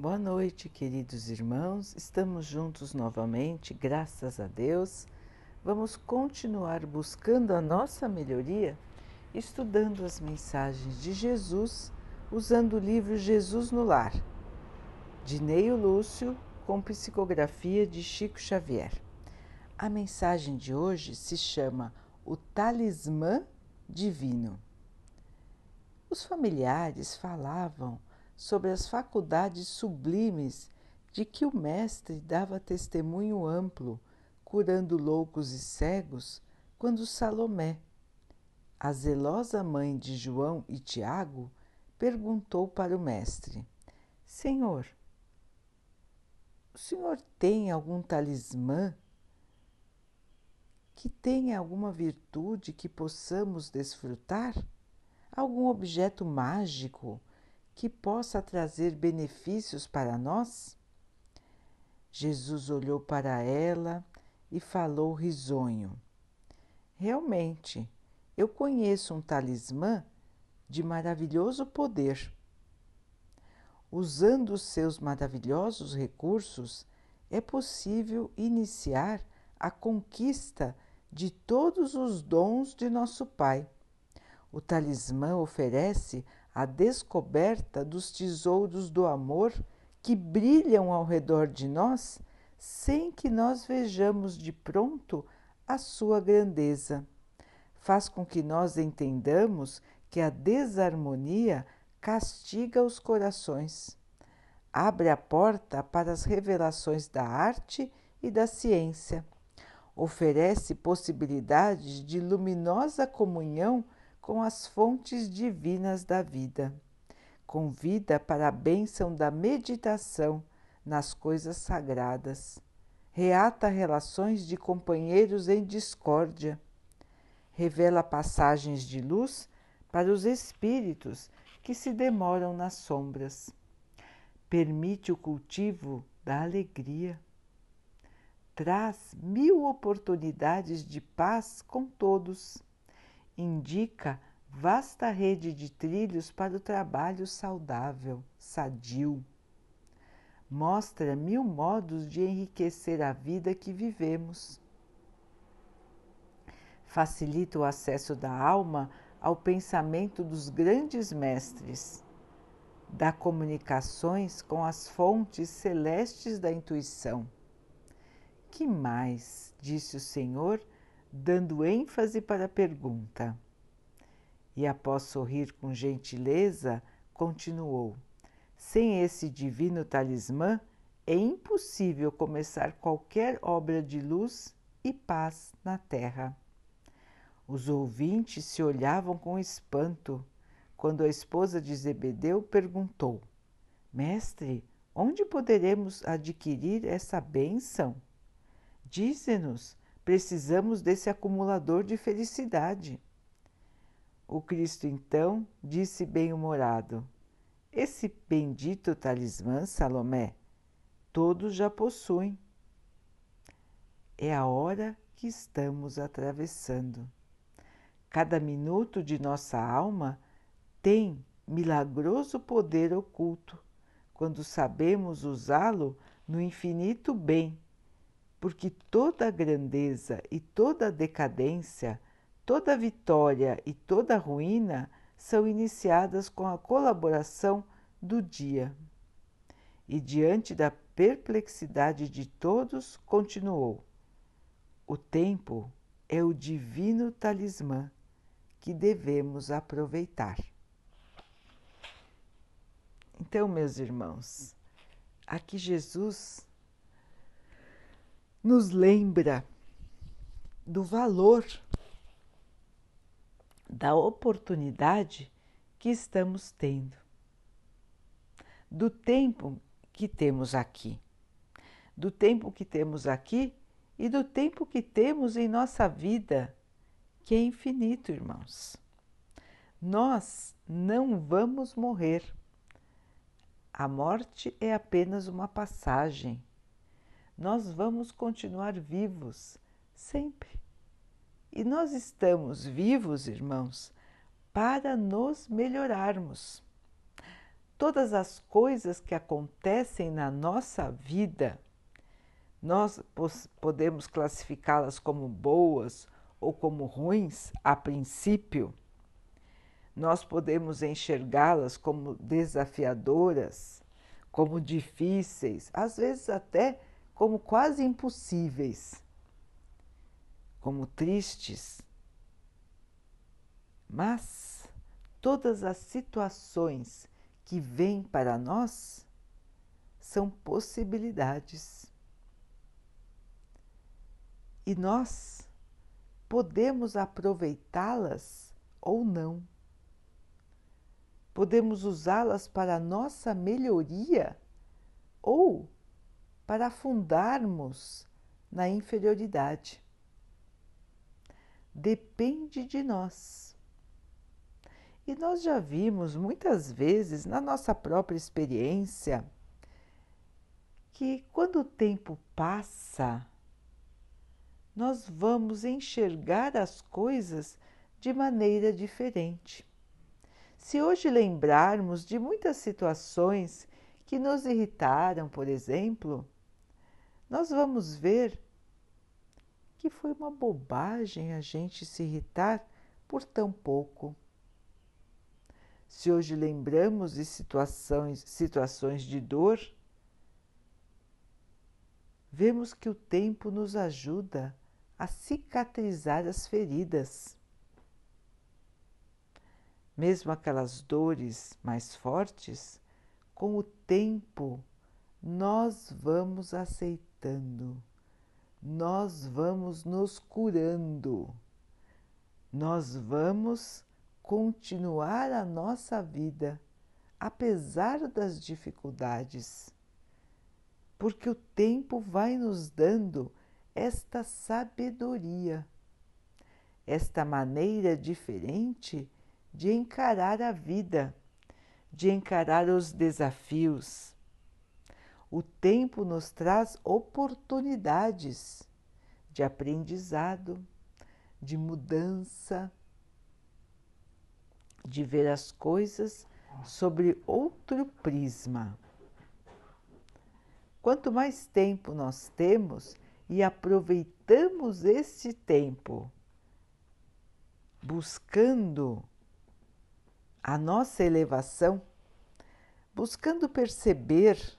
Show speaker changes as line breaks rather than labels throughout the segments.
Boa noite, queridos irmãos. Estamos juntos novamente, graças a Deus. Vamos continuar buscando a nossa melhoria, estudando as mensagens de Jesus, usando o livro Jesus no Lar, de Neio Lúcio, com psicografia de Chico Xavier. A mensagem de hoje se chama O Talismã Divino. Os familiares falavam sobre as faculdades sublimes de que o Mestre dava testemunho amplo, curando loucos e cegos, quando Salomé, a zelosa mãe de João e Tiago, perguntou para o Mestre: Senhor, o senhor tem algum talismã que tenha alguma virtude que possamos desfrutar? Algum objeto mágico que possa trazer benefícios para nós? Jesus olhou para ela e falou risonho. Realmente, eu conheço um talismã de maravilhoso poder. Usando os seus maravilhosos recursos, é possível iniciar a conquista de todos os dons de nosso Pai. O talismã oferece a descoberta dos tesouros do amor que brilham ao redor de nós sem que nós vejamos de pronto a sua grandeza. Faz com que nós entendamos que a desarmonia castiga os corações. Abre a porta para as revelações da arte e da ciência. Oferece possibilidades de luminosa comunhão com as fontes divinas da vida. Convida para a bênção da meditação nas coisas sagradas. Reata relações de companheiros em discórdia. Revela passagens de luz para os espíritos que se demoram nas sombras. Permite o cultivo da alegria. Traz mil oportunidades de paz com todos indica vasta rede de trilhos para o trabalho saudável, sadio. Mostra mil modos de enriquecer a vida que vivemos. Facilita o acesso da alma ao pensamento dos grandes mestres. Dá comunicações com as fontes celestes da intuição. Que mais? disse o Senhor dando ênfase para a pergunta. E após sorrir com gentileza, continuou: Sem esse divino talismã, é impossível começar qualquer obra de luz e paz na terra. Os ouvintes se olhavam com espanto quando a esposa de Zebedeu perguntou: Mestre, onde poderemos adquirir essa bênção? Dize-nos Precisamos desse acumulador de felicidade. O Cristo então disse bem-humorado: Esse bendito talismã, Salomé, todos já possuem. É a hora que estamos atravessando. Cada minuto de nossa alma tem milagroso poder oculto quando sabemos usá-lo no infinito bem porque toda grandeza e toda decadência, toda vitória e toda ruína são iniciadas com a colaboração do dia. E diante da perplexidade de todos, continuou: O tempo é o divino talismã que devemos aproveitar. Então, meus irmãos, aqui Jesus nos lembra do valor da oportunidade que estamos tendo, do tempo que temos aqui, do tempo que temos aqui e do tempo que temos em nossa vida, que é infinito, irmãos. Nós não vamos morrer. A morte é apenas uma passagem nós vamos continuar vivos sempre. E nós estamos vivos, irmãos, para nos melhorarmos. todas as coisas que acontecem na nossa vida, nós podemos classificá-las como boas ou como ruins a princípio, nós podemos enxergá-las como desafiadoras, como difíceis, às vezes até como quase impossíveis, como tristes. Mas todas as situações que vêm para nós são possibilidades. E nós podemos aproveitá-las ou não. Podemos usá-las para nossa melhoria ou para afundarmos na inferioridade. Depende de nós. E nós já vimos muitas vezes na nossa própria experiência que quando o tempo passa, nós vamos enxergar as coisas de maneira diferente. Se hoje lembrarmos de muitas situações que nos irritaram, por exemplo, nós vamos ver que foi uma bobagem a gente se irritar por tão pouco. Se hoje lembramos de situações, situações de dor, vemos que o tempo nos ajuda a cicatrizar as feridas. Mesmo aquelas dores mais fortes, com o tempo nós vamos aceitando, nós vamos nos curando, nós vamos continuar a nossa vida apesar das dificuldades, porque o tempo vai nos dando esta sabedoria, esta maneira diferente de encarar a vida, de encarar os desafios. O tempo nos traz oportunidades de aprendizado, de mudança, de ver as coisas sobre outro prisma. Quanto mais tempo nós temos, e aproveitamos esse tempo buscando a nossa elevação, buscando perceber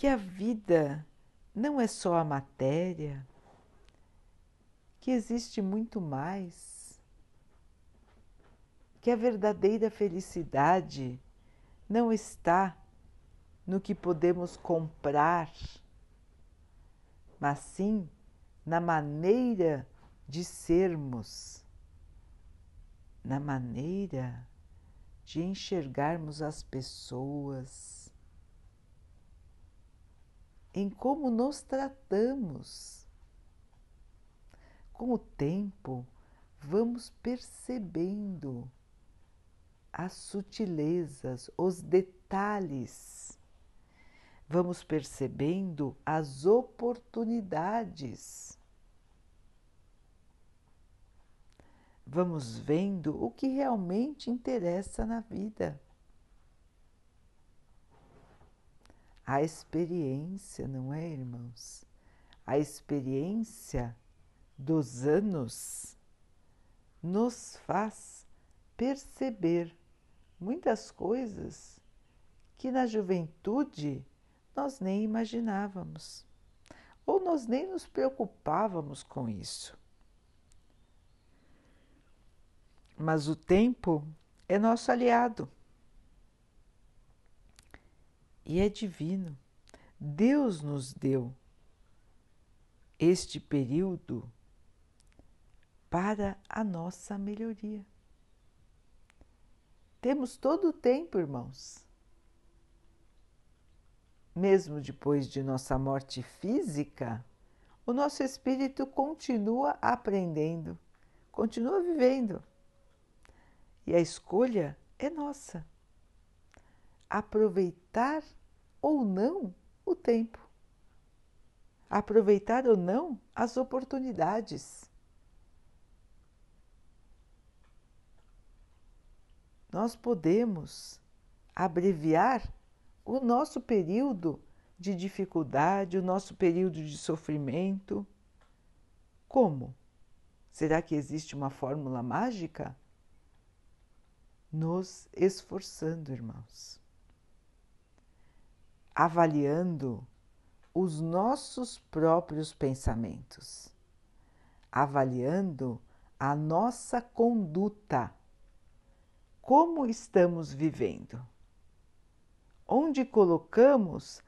que a vida não é só a matéria, que existe muito mais, que a verdadeira felicidade não está no que podemos comprar mas sim na maneira de sermos, na maneira de enxergarmos as pessoas, em como nos tratamos. Com o tempo, vamos percebendo as sutilezas, os detalhes vamos percebendo as oportunidades. Vamos vendo o que realmente interessa na vida. A experiência, não é, irmãos? A experiência dos anos nos faz perceber muitas coisas que na juventude nós nem imaginávamos, ou nós nem nos preocupávamos com isso. Mas o tempo é nosso aliado e é divino. Deus nos deu este período para a nossa melhoria. Temos todo o tempo, irmãos mesmo depois de nossa morte física, o nosso espírito continua aprendendo, continua vivendo. E a escolha é nossa. Aproveitar ou não o tempo. Aproveitar ou não as oportunidades. Nós podemos abreviar o nosso período de dificuldade, o nosso período de sofrimento. Como? Será que existe uma fórmula mágica? Nos esforçando, irmãos. Avaliando os nossos próprios pensamentos, avaliando a nossa conduta, como estamos vivendo, onde colocamos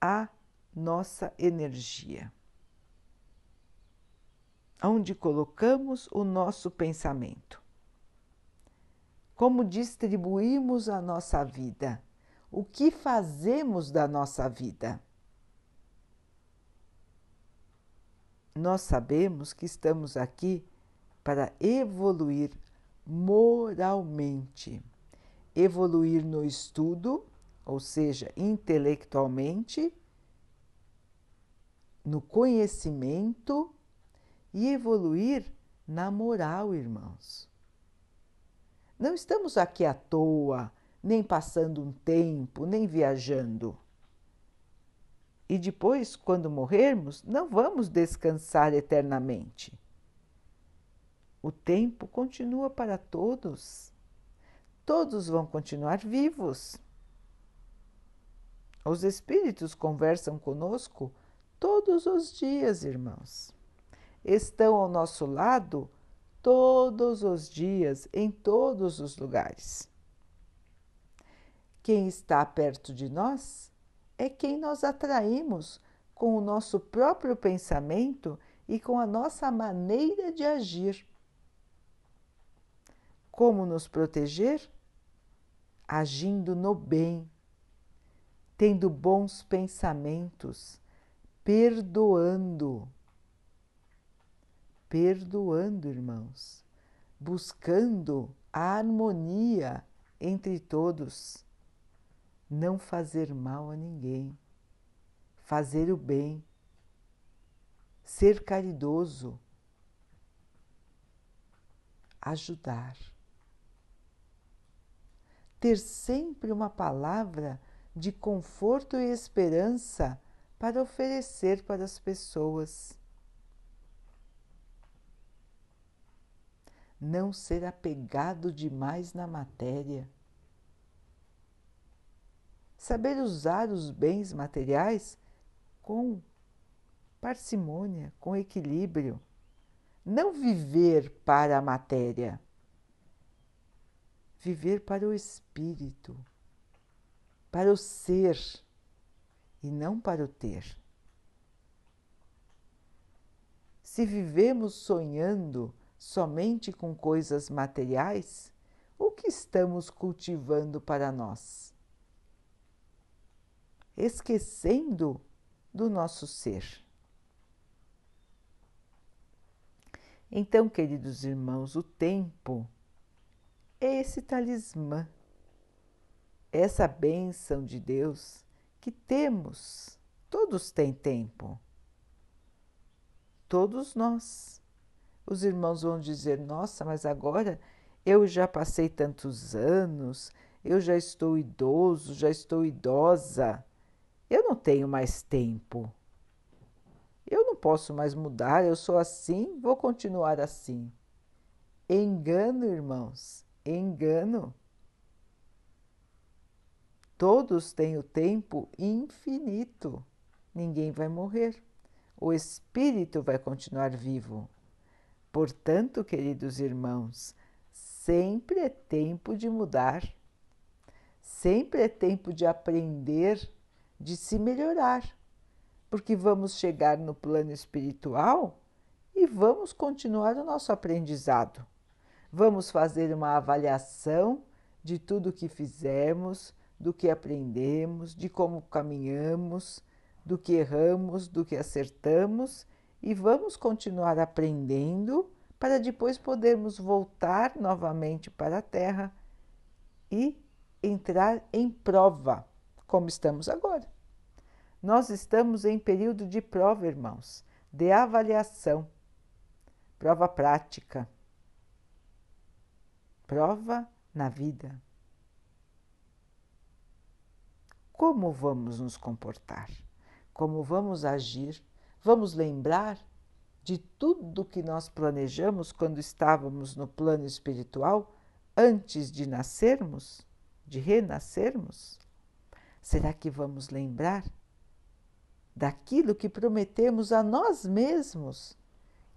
a nossa energia, onde colocamos o nosso pensamento, como distribuímos a nossa vida, o que fazemos da nossa vida. nós sabemos que estamos aqui para evoluir moralmente, evoluir no estudo, ou seja, intelectualmente, no conhecimento e evoluir na moral, irmãos. Não estamos aqui à toa, nem passando um tempo, nem viajando. E depois, quando morrermos, não vamos descansar eternamente. O tempo continua para todos. Todos vão continuar vivos. Os espíritos conversam conosco todos os dias, irmãos. Estão ao nosso lado todos os dias, em todos os lugares. Quem está perto de nós é quem nós atraímos com o nosso próprio pensamento e com a nossa maneira de agir. Como nos proteger? Agindo no bem, tendo bons pensamentos, perdoando. Perdoando, irmãos, buscando a harmonia entre todos não fazer mal a ninguém, fazer o bem, ser caridoso, ajudar. Ter sempre uma palavra de conforto e esperança para oferecer para as pessoas. Não ser apegado demais na matéria saber usar os bens materiais com parcimônia, com equilíbrio. Não viver para a matéria, viver para o espírito, para o ser e não para o ter. Se vivemos sonhando somente com coisas materiais, o que estamos cultivando para nós? Esquecendo do nosso ser. Então, queridos irmãos, o tempo é esse talismã, essa bênção de Deus que temos. Todos têm tempo. Todos nós. Os irmãos vão dizer: Nossa, mas agora eu já passei tantos anos, eu já estou idoso, já estou idosa. Eu não tenho mais tempo. Eu não posso mais mudar, eu sou assim, vou continuar assim. Engano, irmãos, engano. Todos têm o tempo infinito. Ninguém vai morrer. O espírito vai continuar vivo. Portanto, queridos irmãos, sempre é tempo de mudar. Sempre é tempo de aprender de se melhorar, porque vamos chegar no plano espiritual e vamos continuar o nosso aprendizado. Vamos fazer uma avaliação de tudo o que fizemos, do que aprendemos, de como caminhamos, do que erramos, do que acertamos e vamos continuar aprendendo para depois podermos voltar novamente para a Terra e entrar em prova como estamos agora. Nós estamos em período de prova, irmãos, de avaliação, prova prática, prova na vida. como vamos nos comportar, como vamos agir, vamos lembrar de tudo que nós planejamos quando estávamos no plano espiritual antes de nascermos, de renascermos? Será que vamos lembrar daquilo que prometemos a nós mesmos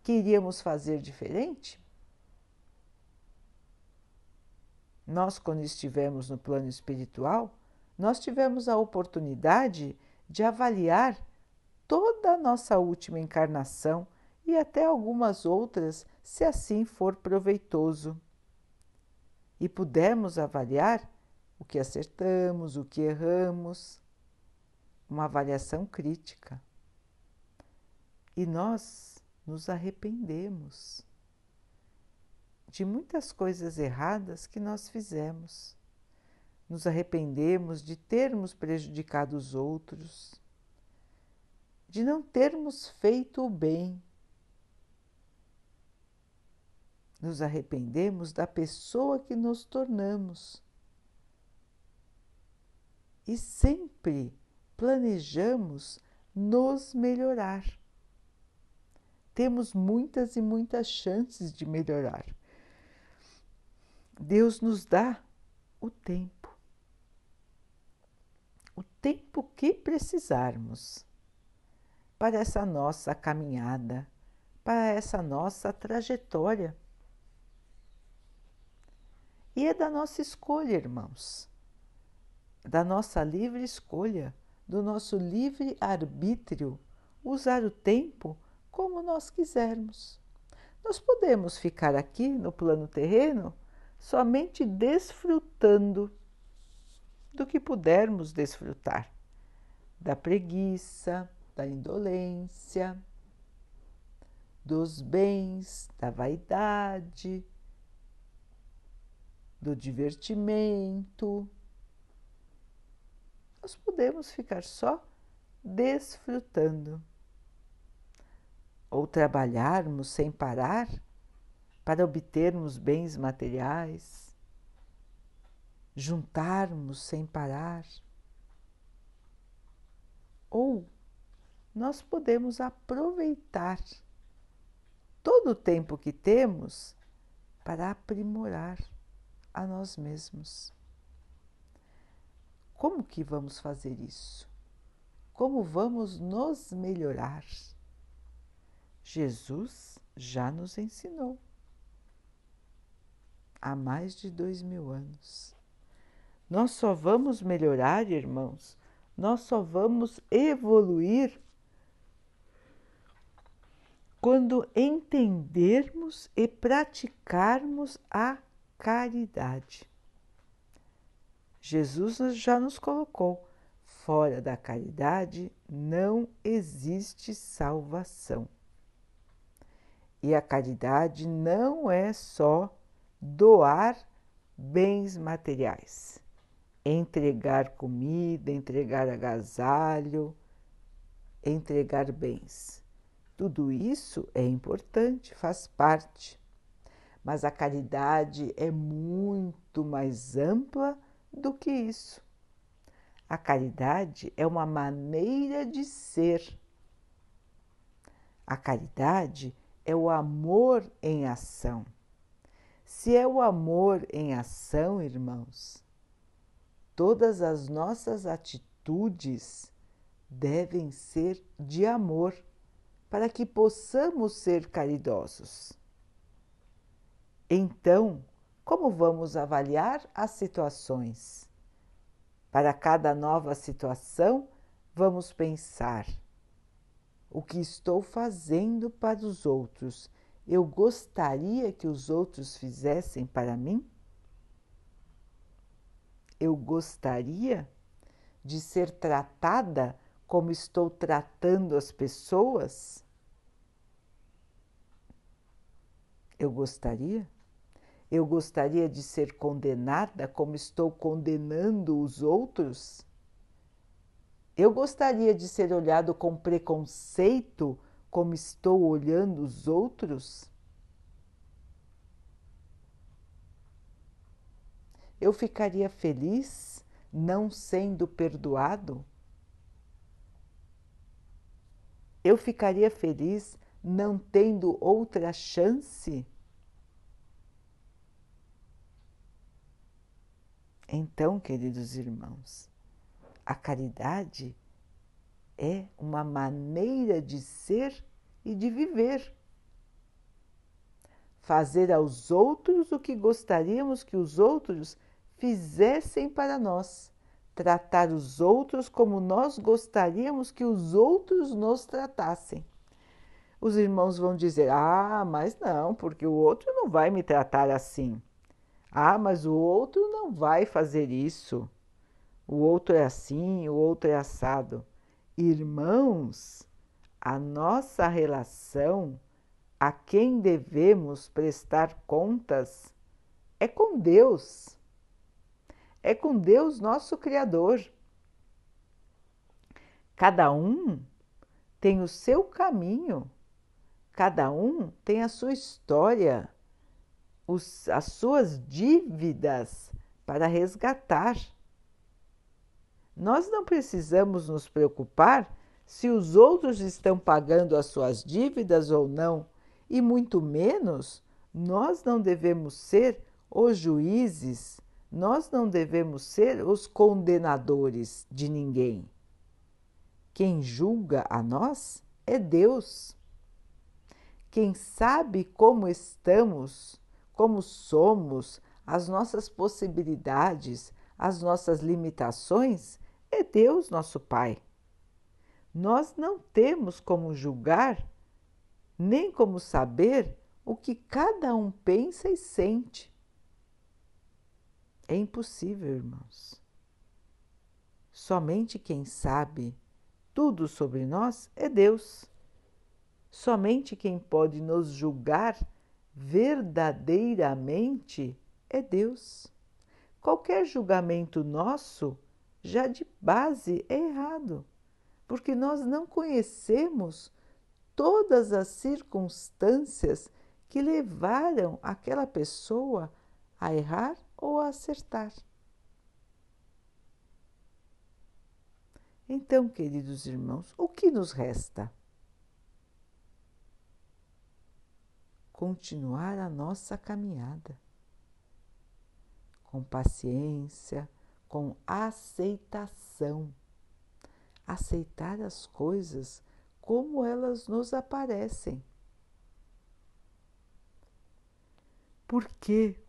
que iríamos fazer diferente? Nós, quando estivemos no plano espiritual, nós tivemos a oportunidade de avaliar toda a nossa última encarnação e até algumas outras, se assim for proveitoso. E pudemos avaliar o que acertamos, o que erramos, uma avaliação crítica. E nós nos arrependemos de muitas coisas erradas que nós fizemos. Nos arrependemos de termos prejudicado os outros, de não termos feito o bem. Nos arrependemos da pessoa que nos tornamos. E sempre planejamos nos melhorar. Temos muitas e muitas chances de melhorar. Deus nos dá o tempo. O tempo que precisarmos para essa nossa caminhada, para essa nossa trajetória. E é da nossa escolha, irmãos, da nossa livre escolha, do nosso livre arbítrio, usar o tempo como nós quisermos. Nós podemos ficar aqui no plano terreno somente desfrutando do que pudermos desfrutar, da preguiça, da indolência, dos bens, da vaidade, do divertimento. Nós podemos ficar só desfrutando ou trabalharmos sem parar para obtermos bens materiais, juntarmos sem parar. Ou nós podemos aproveitar todo o tempo que temos para aprimorar a nós mesmos. Como que vamos fazer isso? Como vamos nos melhorar? Jesus já nos ensinou há mais de dois mil anos. Nós só vamos melhorar, irmãos, nós só vamos evoluir quando entendermos e praticarmos a caridade. Jesus já nos colocou: fora da caridade não existe salvação. E a caridade não é só doar bens materiais, entregar comida, entregar agasalho, entregar bens. Tudo isso é importante, faz parte, mas a caridade é muito mais ampla do que isso. A caridade é uma maneira de ser. A caridade é o amor em ação. Se é o amor em ação, irmãos, todas as nossas atitudes devem ser de amor para que possamos ser caridosos. Então, como vamos avaliar as situações? Para cada nova situação, vamos pensar: o que estou fazendo para os outros eu gostaria que os outros fizessem para mim? Eu gostaria de ser tratada como estou tratando as pessoas? Eu gostaria? Eu gostaria de ser condenada como estou condenando os outros? Eu gostaria de ser olhado com preconceito como estou olhando os outros? Eu ficaria feliz não sendo perdoado? Eu ficaria feliz não tendo outra chance? Então, queridos irmãos, a caridade é uma maneira de ser e de viver. Fazer aos outros o que gostaríamos que os outros fizessem para nós, tratar os outros como nós gostaríamos que os outros nos tratassem. Os irmãos vão dizer: Ah, mas não, porque o outro não vai me tratar assim. Ah, mas o outro não vai fazer isso. O outro é assim, o outro é assado. Irmãos, a nossa relação, a quem devemos prestar contas, é com Deus. É com Deus, nosso Criador. Cada um tem o seu caminho, cada um tem a sua história, os, as suas dívidas para resgatar. Nós não precisamos nos preocupar se os outros estão pagando as suas dívidas ou não, e muito menos nós não devemos ser os juízes, nós não devemos ser os condenadores de ninguém. Quem julga a nós é Deus. Quem sabe como estamos, como somos, as nossas possibilidades, as nossas limitações, é Deus, nosso Pai. Nós não temos como julgar, nem como saber o que cada um pensa e sente. É impossível, irmãos. Somente quem sabe tudo sobre nós é Deus. Somente quem pode nos julgar verdadeiramente é Deus. Qualquer julgamento nosso já de base é errado, porque nós não conhecemos todas as circunstâncias que levaram aquela pessoa a errar ou a acertar. Então, queridos irmãos, o que nos resta? Continuar a nossa caminhada com paciência, com aceitação. Aceitar as coisas como elas nos aparecem. Porque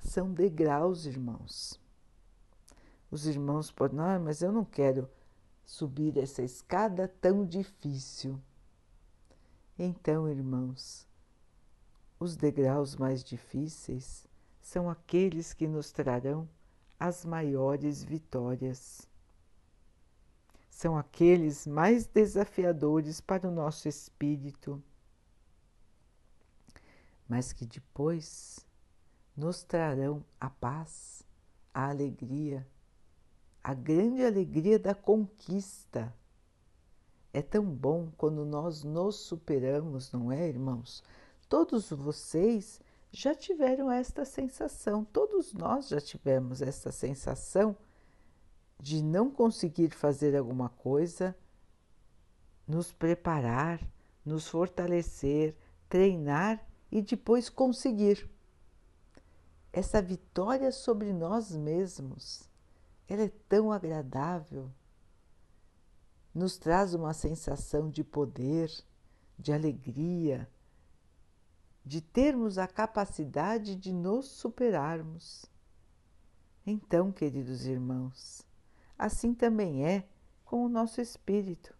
são degraus, irmãos. Os irmãos podem, ah, mas eu não quero subir essa escada tão difícil. Então, irmãos, os degraus mais difíceis são aqueles que nos trarão as maiores vitórias. São aqueles mais desafiadores para o nosso espírito, mas que depois nos trarão a paz, a alegria, a grande alegria da conquista. É tão bom quando nós nos superamos, não é, irmãos? Todos vocês já tiveram esta sensação, todos nós já tivemos esta sensação de não conseguir fazer alguma coisa, nos preparar, nos fortalecer, treinar e depois conseguir. Essa vitória sobre nós mesmos, ela é tão agradável, nos traz uma sensação de poder, de alegria, de termos a capacidade de nos superarmos. Então, queridos irmãos, assim também é com o nosso espírito.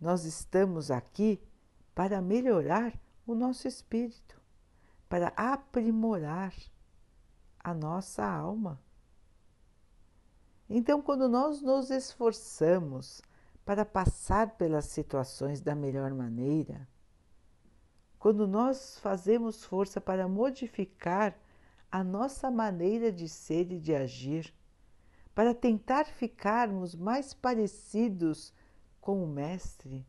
Nós estamos aqui para melhorar o nosso espírito, para aprimorar a nossa alma. Então, quando nós nos esforçamos para passar pelas situações da melhor maneira, quando nós fazemos força para modificar a nossa maneira de ser e de agir, para tentar ficarmos mais parecidos com o Mestre,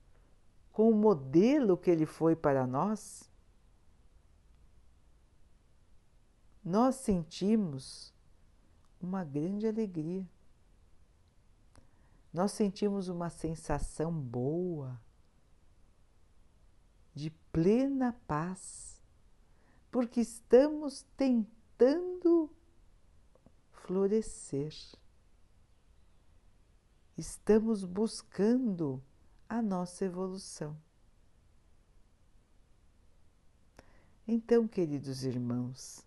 com o modelo que ele foi para nós, nós sentimos uma grande alegria. Nós sentimos uma sensação boa, de plena paz, porque estamos tentando florescer. Estamos buscando a nossa evolução. Então, queridos irmãos,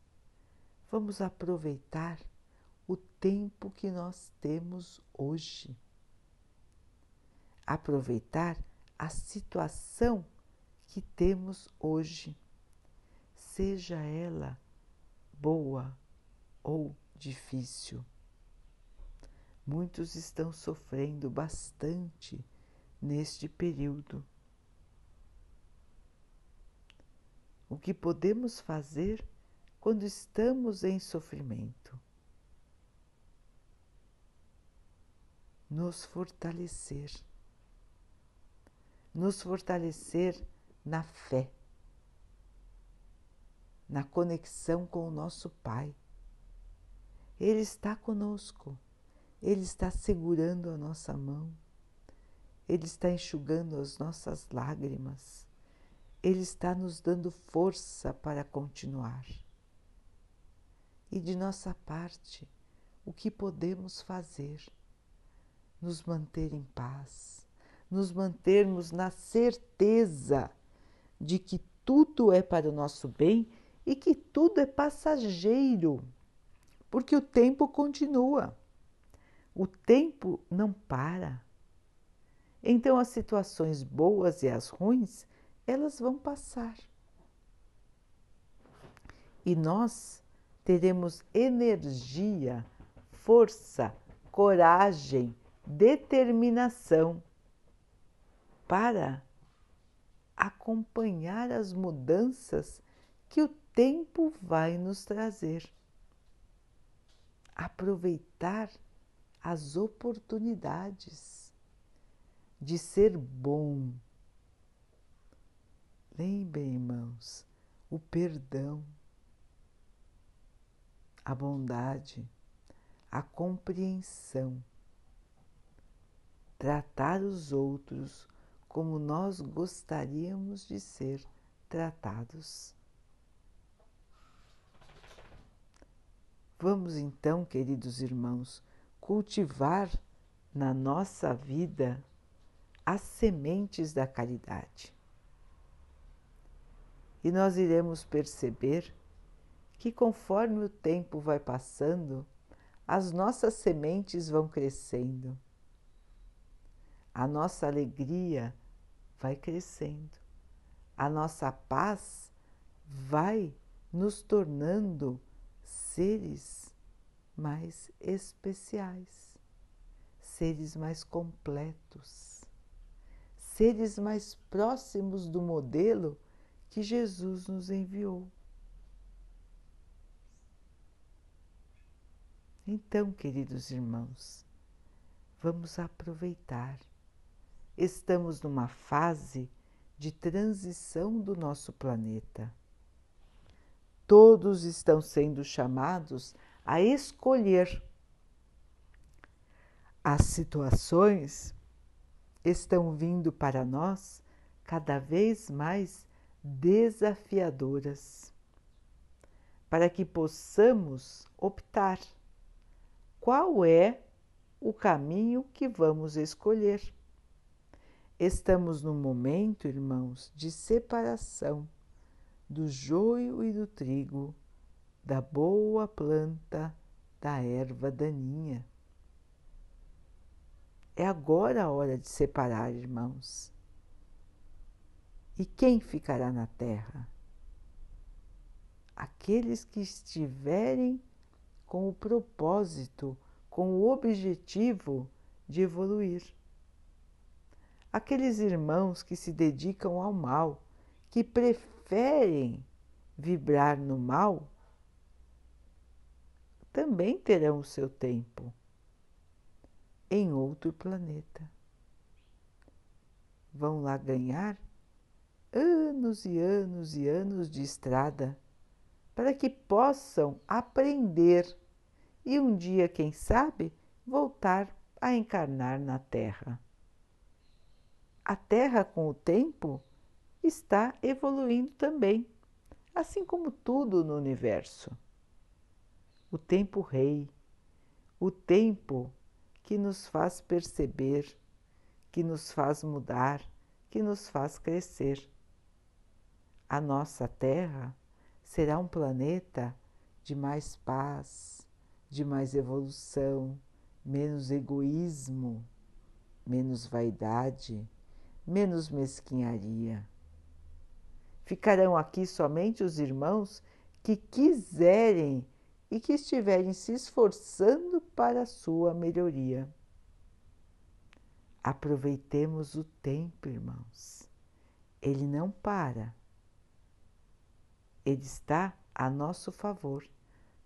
vamos aproveitar o tempo que nós temos hoje. Aproveitar a situação que temos hoje, seja ela boa ou difícil. Muitos estão sofrendo bastante neste período. O que podemos fazer quando estamos em sofrimento? Nos fortalecer. Nos fortalecer na fé, na conexão com o nosso Pai. Ele está conosco, Ele está segurando a nossa mão, Ele está enxugando as nossas lágrimas, Ele está nos dando força para continuar. E de nossa parte, o que podemos fazer? Nos manter em paz, nos mantermos na certeza de que tudo é para o nosso bem e que tudo é passageiro, porque o tempo continua. O tempo não para. Então as situações boas e as ruins, elas vão passar. E nós teremos energia, força, coragem, determinação para acompanhar as mudanças que o tempo vai nos trazer. Aproveitar as oportunidades de ser bom. Lembrem, irmãos, o perdão, a bondade, a compreensão, tratar os outros como nós gostaríamos de ser tratados. Vamos então, queridos irmãos, cultivar na nossa vida as sementes da caridade. E nós iremos perceber que, conforme o tempo vai passando, as nossas sementes vão crescendo, a nossa alegria vai crescendo. A nossa paz vai nos tornando seres mais especiais, seres mais completos, seres mais próximos do modelo que Jesus nos enviou. Então, queridos irmãos, vamos aproveitar estamos numa fase de transição do nosso planeta. Todos estão sendo chamados a escolher. As situações estão vindo para nós cada vez mais desafiadoras, para que possamos optar qual é o caminho que vamos escolher. Estamos num momento, irmãos, de separação do joio e do trigo, da boa planta, da erva daninha. É agora a hora de separar, irmãos. E quem ficará na terra? Aqueles que estiverem com o propósito, com o objetivo de evoluir aqueles irmãos que se dedicam ao mal, que preferem vibrar no mal, também terão o seu tempo em outro planeta. Vão lá ganhar anos e anos e anos de estrada para que possam aprender e um dia, quem sabe, voltar a encarnar na Terra. A Terra, com o tempo, está evoluindo também, assim como tudo no universo. O tempo rei, o tempo que nos faz perceber, que nos faz mudar, que nos faz crescer. A nossa Terra será um planeta de mais paz, de mais evolução, menos egoísmo, menos vaidade, menos mesquinharia. Ficarão aqui somente os irmãos que quiserem e que estiverem se esforçando para a sua melhoria. Aproveitemos o tempo, irmãos. Ele não para. Ele está a nosso favor,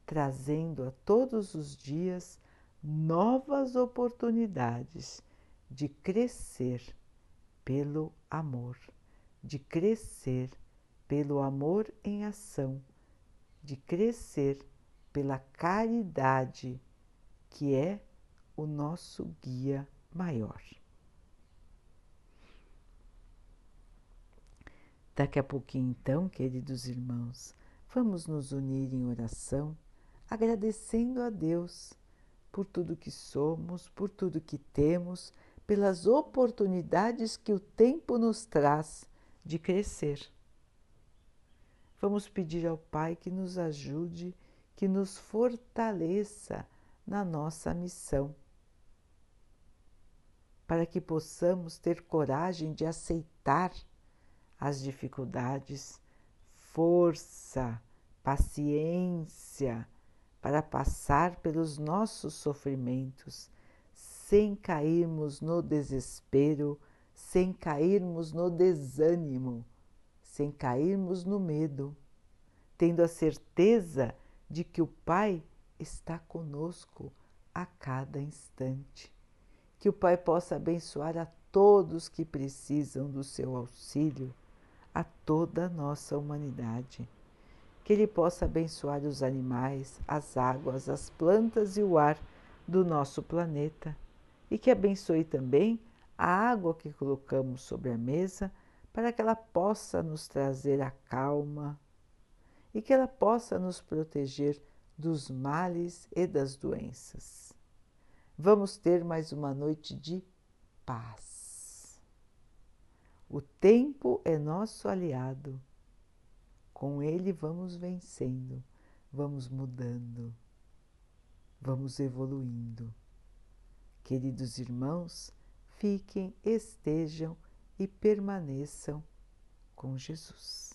trazendo a todos os dias novas oportunidades de crescer pelo amor, de crescer pelo amor em ação, de crescer pela caridade, que é o nosso guia maior. Daqui a pouquinho, então, queridos irmãos, vamos nos unir em oração, agradecendo a Deus por tudo que somos, por tudo que temos, pelas oportunidades que o tempo nos traz de crescer. Vamos pedir ao Pai que nos ajude, que nos fortaleça na nossa missão, para que possamos ter coragem de aceitar as dificuldades, força, paciência para passar pelos nossos sofrimentos, sem cairmos no desespero, sem cairmos no desânimo, sem cairmos no medo, tendo a certeza de que o Pai está conosco a cada instante. Que o Pai possa abençoar a todos que precisam do seu auxílio, a toda a nossa humanidade que Ele possa abençoar os animais, as águas, as plantas e o ar do nosso planeta e que abençoe também a água que colocamos sobre a mesa para que ela possa nos trazer a calma e que ela possa nos proteger dos males e das doenças. Vamos ter mais uma noite de paz. O tempo é nosso aliado com ele vamos vencendo, vamos mudando, vamos evoluindo. Queridos irmãos, fiquem, estejam e permaneçam com Jesus.